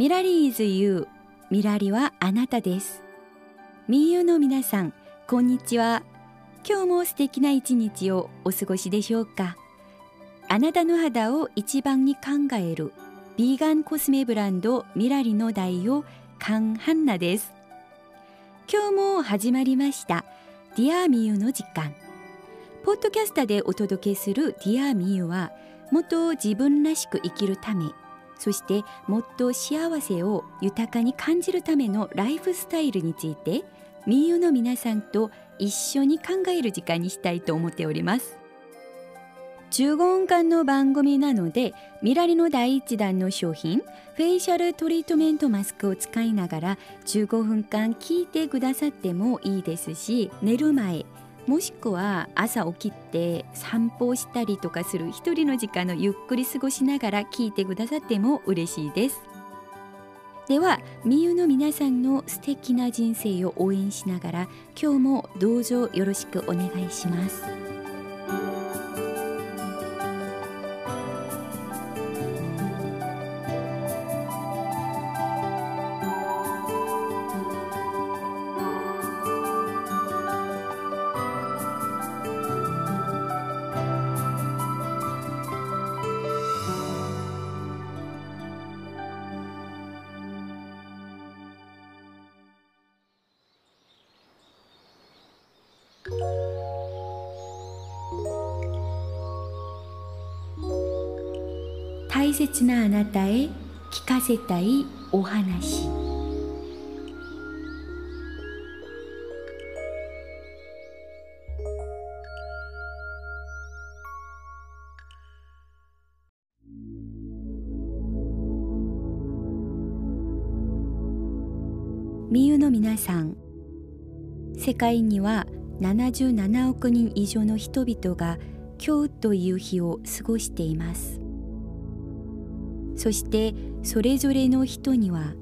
ミラリーズユーミラリはあなたです。みゆの皆さんこんにちは。今日も素敵な一日をお過ごしでしょうか。あなたの肌を一番に考えるビーガンコスメブランドミラリの代表カンハンナです。今日も始まりましたディアミユの時間。ポッドキャスタでお届けするディアミユはもっと自分らしく生きるためそしてもっと幸せを豊かに感じるためのライフスタイルについて民謡の皆さんと一緒に考える時間にしたいと思っております。15分間の番組なのでミラリの第一弾の商品フェイシャルトリートメントマスクを使いながら15分間聞いてくださってもいいですし寝る前もしくは朝起きて散歩をしたりとかする一人の時間のゆっくり過ごしながら聞いてくださっても嬉しいです。ではみゆの皆さんの素敵な人生を応援しながら今日もどうぞよろしくお願いします。大切なあなたへ聞かせたいお話。みゆの皆さん世界には77億人以上の人々が今日という日を過ごしています。そしてそれぞれの人には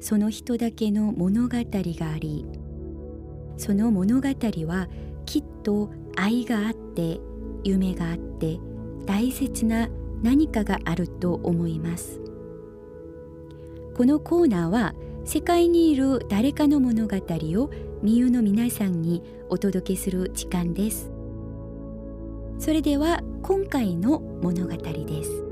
その人だけの物語がありその物語はきっと愛があって夢があって大切な何かがあると思います。このコーナーは世界にいる誰かの物語をみゆの皆さんにお届けする時間です。それでは今回の物語です。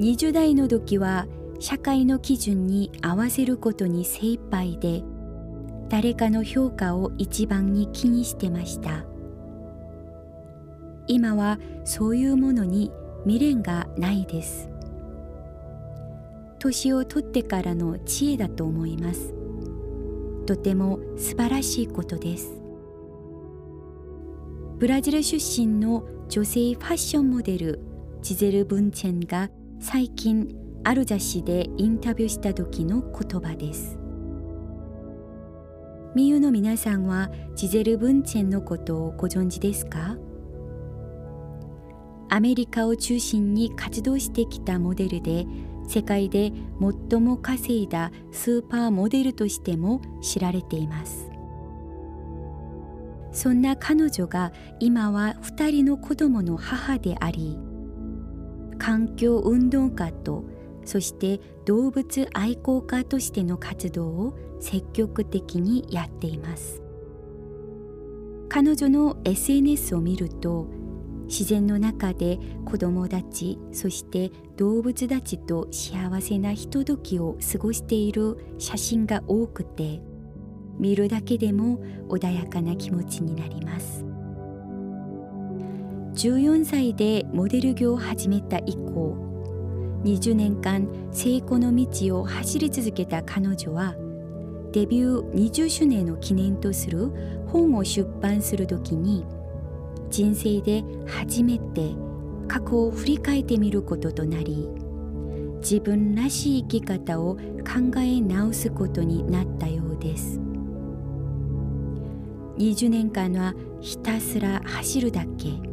20代の時は社会の基準に合わせることに精一杯で誰かの評価を一番に気にしてました。今はそういうものに未練がないです。年を取ってからの知恵だと思います。とても素晴らしいことです。ブラジル出身の女性ファッションモデルジゼル・ブンチェンが最近ある雑誌でインタビューした時の言葉です。みゆの皆さんはジゼル・ブンチェンのことをご存知ですか？アメリカを中心に活動してきたモデルで世界で最も稼いだスーパーモデルとしても知られています。そんな彼女が今は2人の子供の母であり環境運動家とそして動物愛好家としての活動を積極的にやっています。彼女の SNS を見ると自然の中で子供たちそして動物たちと幸せなひとときを過ごしている写真が多くて見るだけでも穏やかな気持ちになります。14歳でモデル業を始めた以降20年間成功の道を走り続けた彼女はデビュー20周年の記念とする本を出版する時に人生で初めて過去を振り返ってみることとなり自分らしい生き方を考え直すことになったようです。20年間はひたすら走るだけ。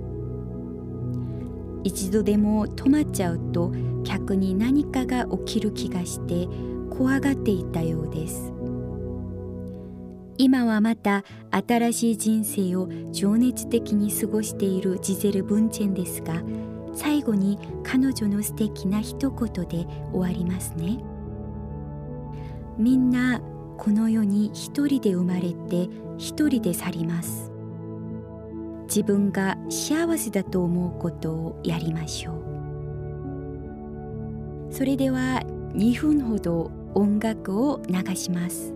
一度でも止まっちゃうと客に何かが起きる気がして怖がっていたようです。今はまた新しい人生を情熱的に過ごしているジゼル・ブンチェンですが最後に彼女の素敵な一言で終わりますね。みんなこの世に一人で生まれて一人で去ります。自分が幸せだと思うことをやりましょう。それでは2分ほど音楽を流します。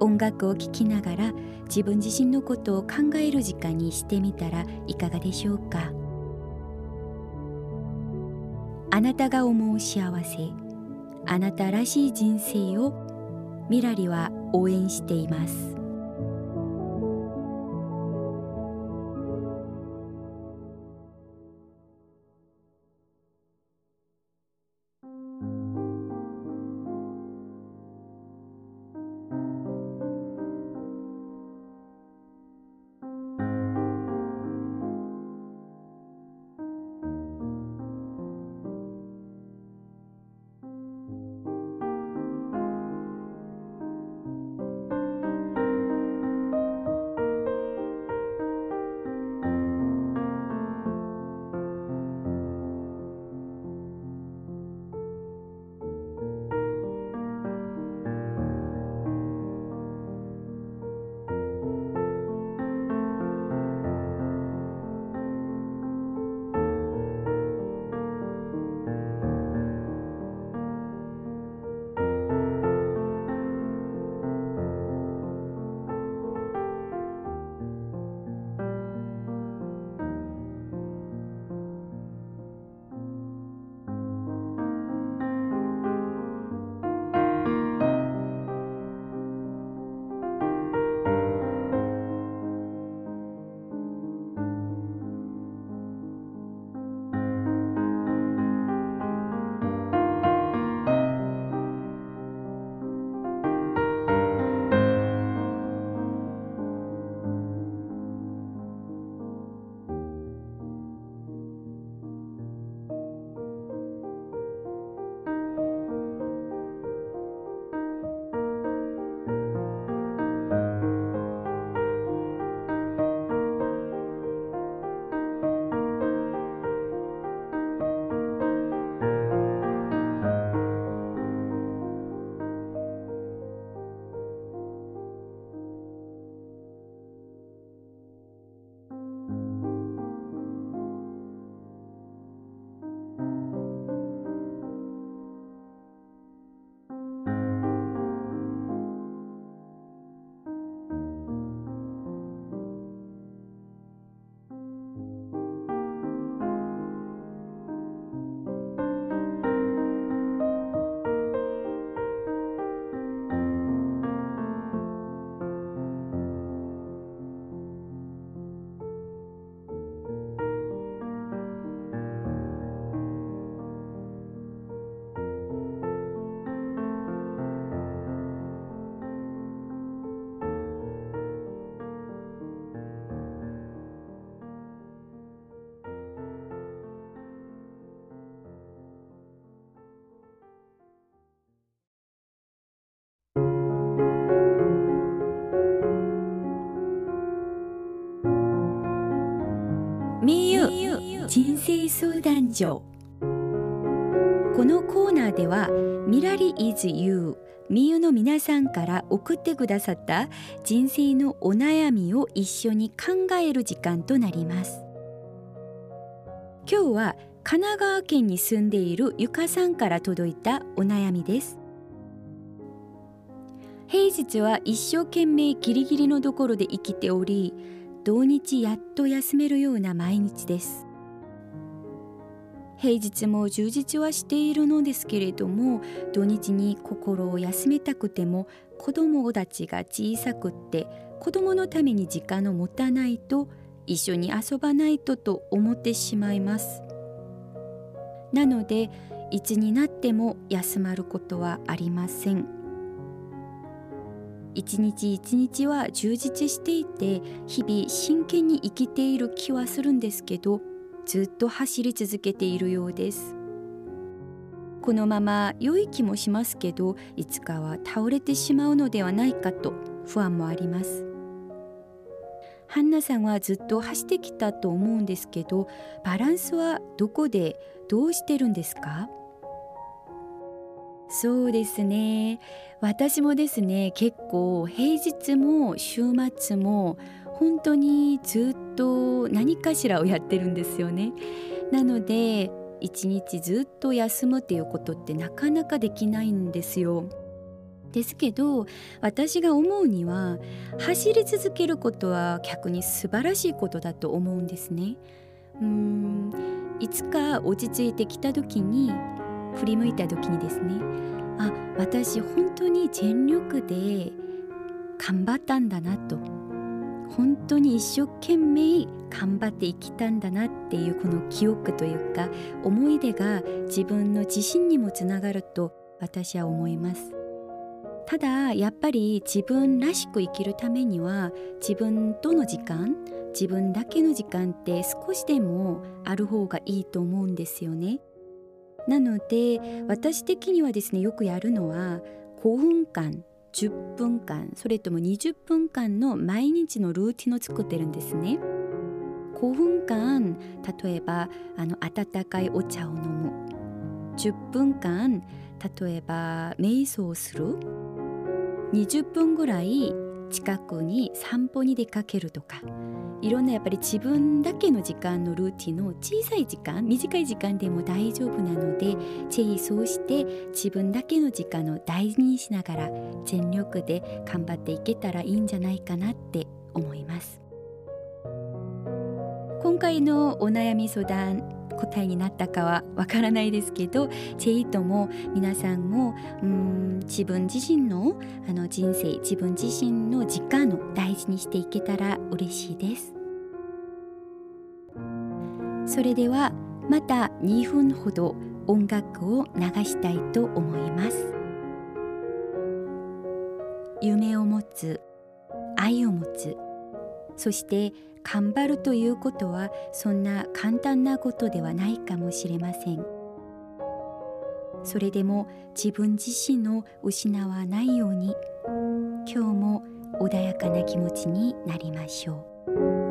音楽を聴きながら自分自身のことを考える時間にしてみたらいかがでしょうか？あなたが思う幸せあなたらしい人生をミラリは応援しています。人生相談所。このコーナーではミラリ is you みゆの皆さんから送ってくださった人生のお悩みを一緒に考える時間となります。今日は神奈川県に住んでいるゆかさんから届いたお悩みです。平日は一生懸命ギリギリのところで生きており土日やっと休めるような毎日です。平日も充実はしているのですけれども土日に心を休めたくても子供たちが小さくって子供のために時間を持たないと一緒に遊ばないとと思ってしまいます。なのでいつになっても休まることはありません。一日一日は充実していて日々真剣に生きている気はするんですけどずっと走り続けているようです。このまま良い気もしますけどいつかは倒れてしまうのではないかと不安もあります。ハンナさんはずっと走ってきたと思うんですけどバランスはどこでどうしてるんですか？そうですね。私もですね結構平日も週末も本当にずっと何かしらをやってるんですよね。なので一日ずっと休むっていうことってなかなかできないんですよ。ですけど私が思うには走り続けることは逆に素晴らしいことだと思うんですね。うんいつか落ち着いてきた時に振り向いた時にですねあ私本当に全力で頑張ったんだなと本当に一生懸命頑張って生きたんだなっていうこの記憶というか思い出が自分の自信にもつながると私は思います。ただやっぱり自分らしく生きるためには自分との時間自分だけの時間って少しでもある方がいいと思うんですよね。なので私的にはですねよくやるのは5分間10分間それとも20分間の毎日のルーティンを作ってるんですね。5分間例えばあの温かいお茶を飲む10分間例えば瞑想をする20分ぐらい近くに散歩に出かけるとかいろんなやっぱり自分だけの時間のルーティンの小さい時間短い時間でも大丈夫なのでぜひそうして自分だけの時間を大事にしながら全力で頑張っていけたらいいんじゃないかなって思います。今回のお悩み相談答えになったかはわからないですけどぜひとも皆さんもうん自分自身のあの人生自分自身の時間を大事にしていけたら嬉しいです。それではまた2分ほど音楽を流したいと思います。夢を持つ愛を持つそして頑張るということはそんな簡単なことではないかもしれません。それでも自分自身を失わないように今日も穏やかな気持ちになりましょう。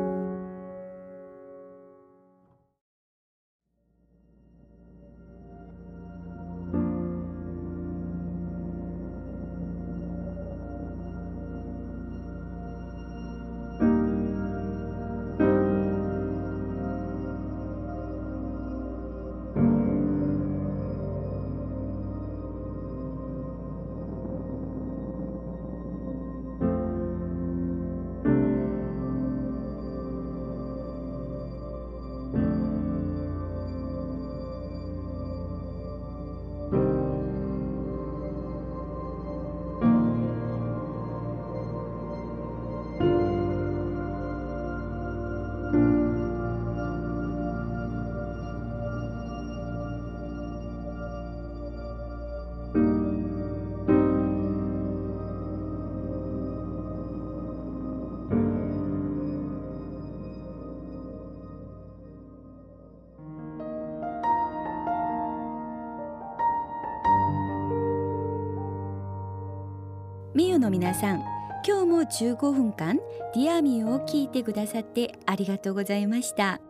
の皆さん今日も15分間ディアミを聞いてくださってありがとうございました。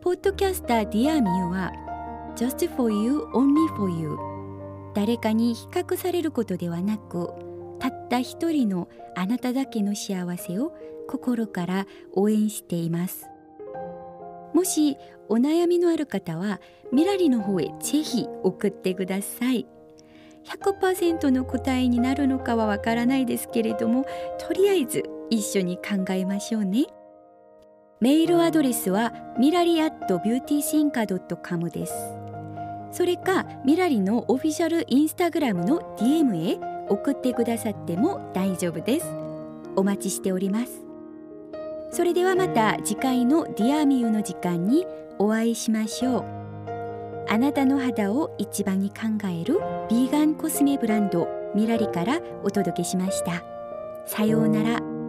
ポッドキャスターディアミは Just for you, only for you 誰かに比較されることではなくたった一人のあなただけの幸せを心から応援しています。もしお悩みのある方はミラリの方へぜひ送ってください。100%の答えになるのかはわからないですけれどもとりあえず一緒に考えましょうね。メールアドレスはミラリアットビューティーシンカー .com です。それかミラリのオフィシャルインスタグラムの DM へ送ってくださっても大丈夫です。お待ちしております。それではまた次回のディアミューの時間にお会いしましょう。あなたの肌を一番に考えるヴィーガンコスメブランドミラリからお届けしました。さようなら。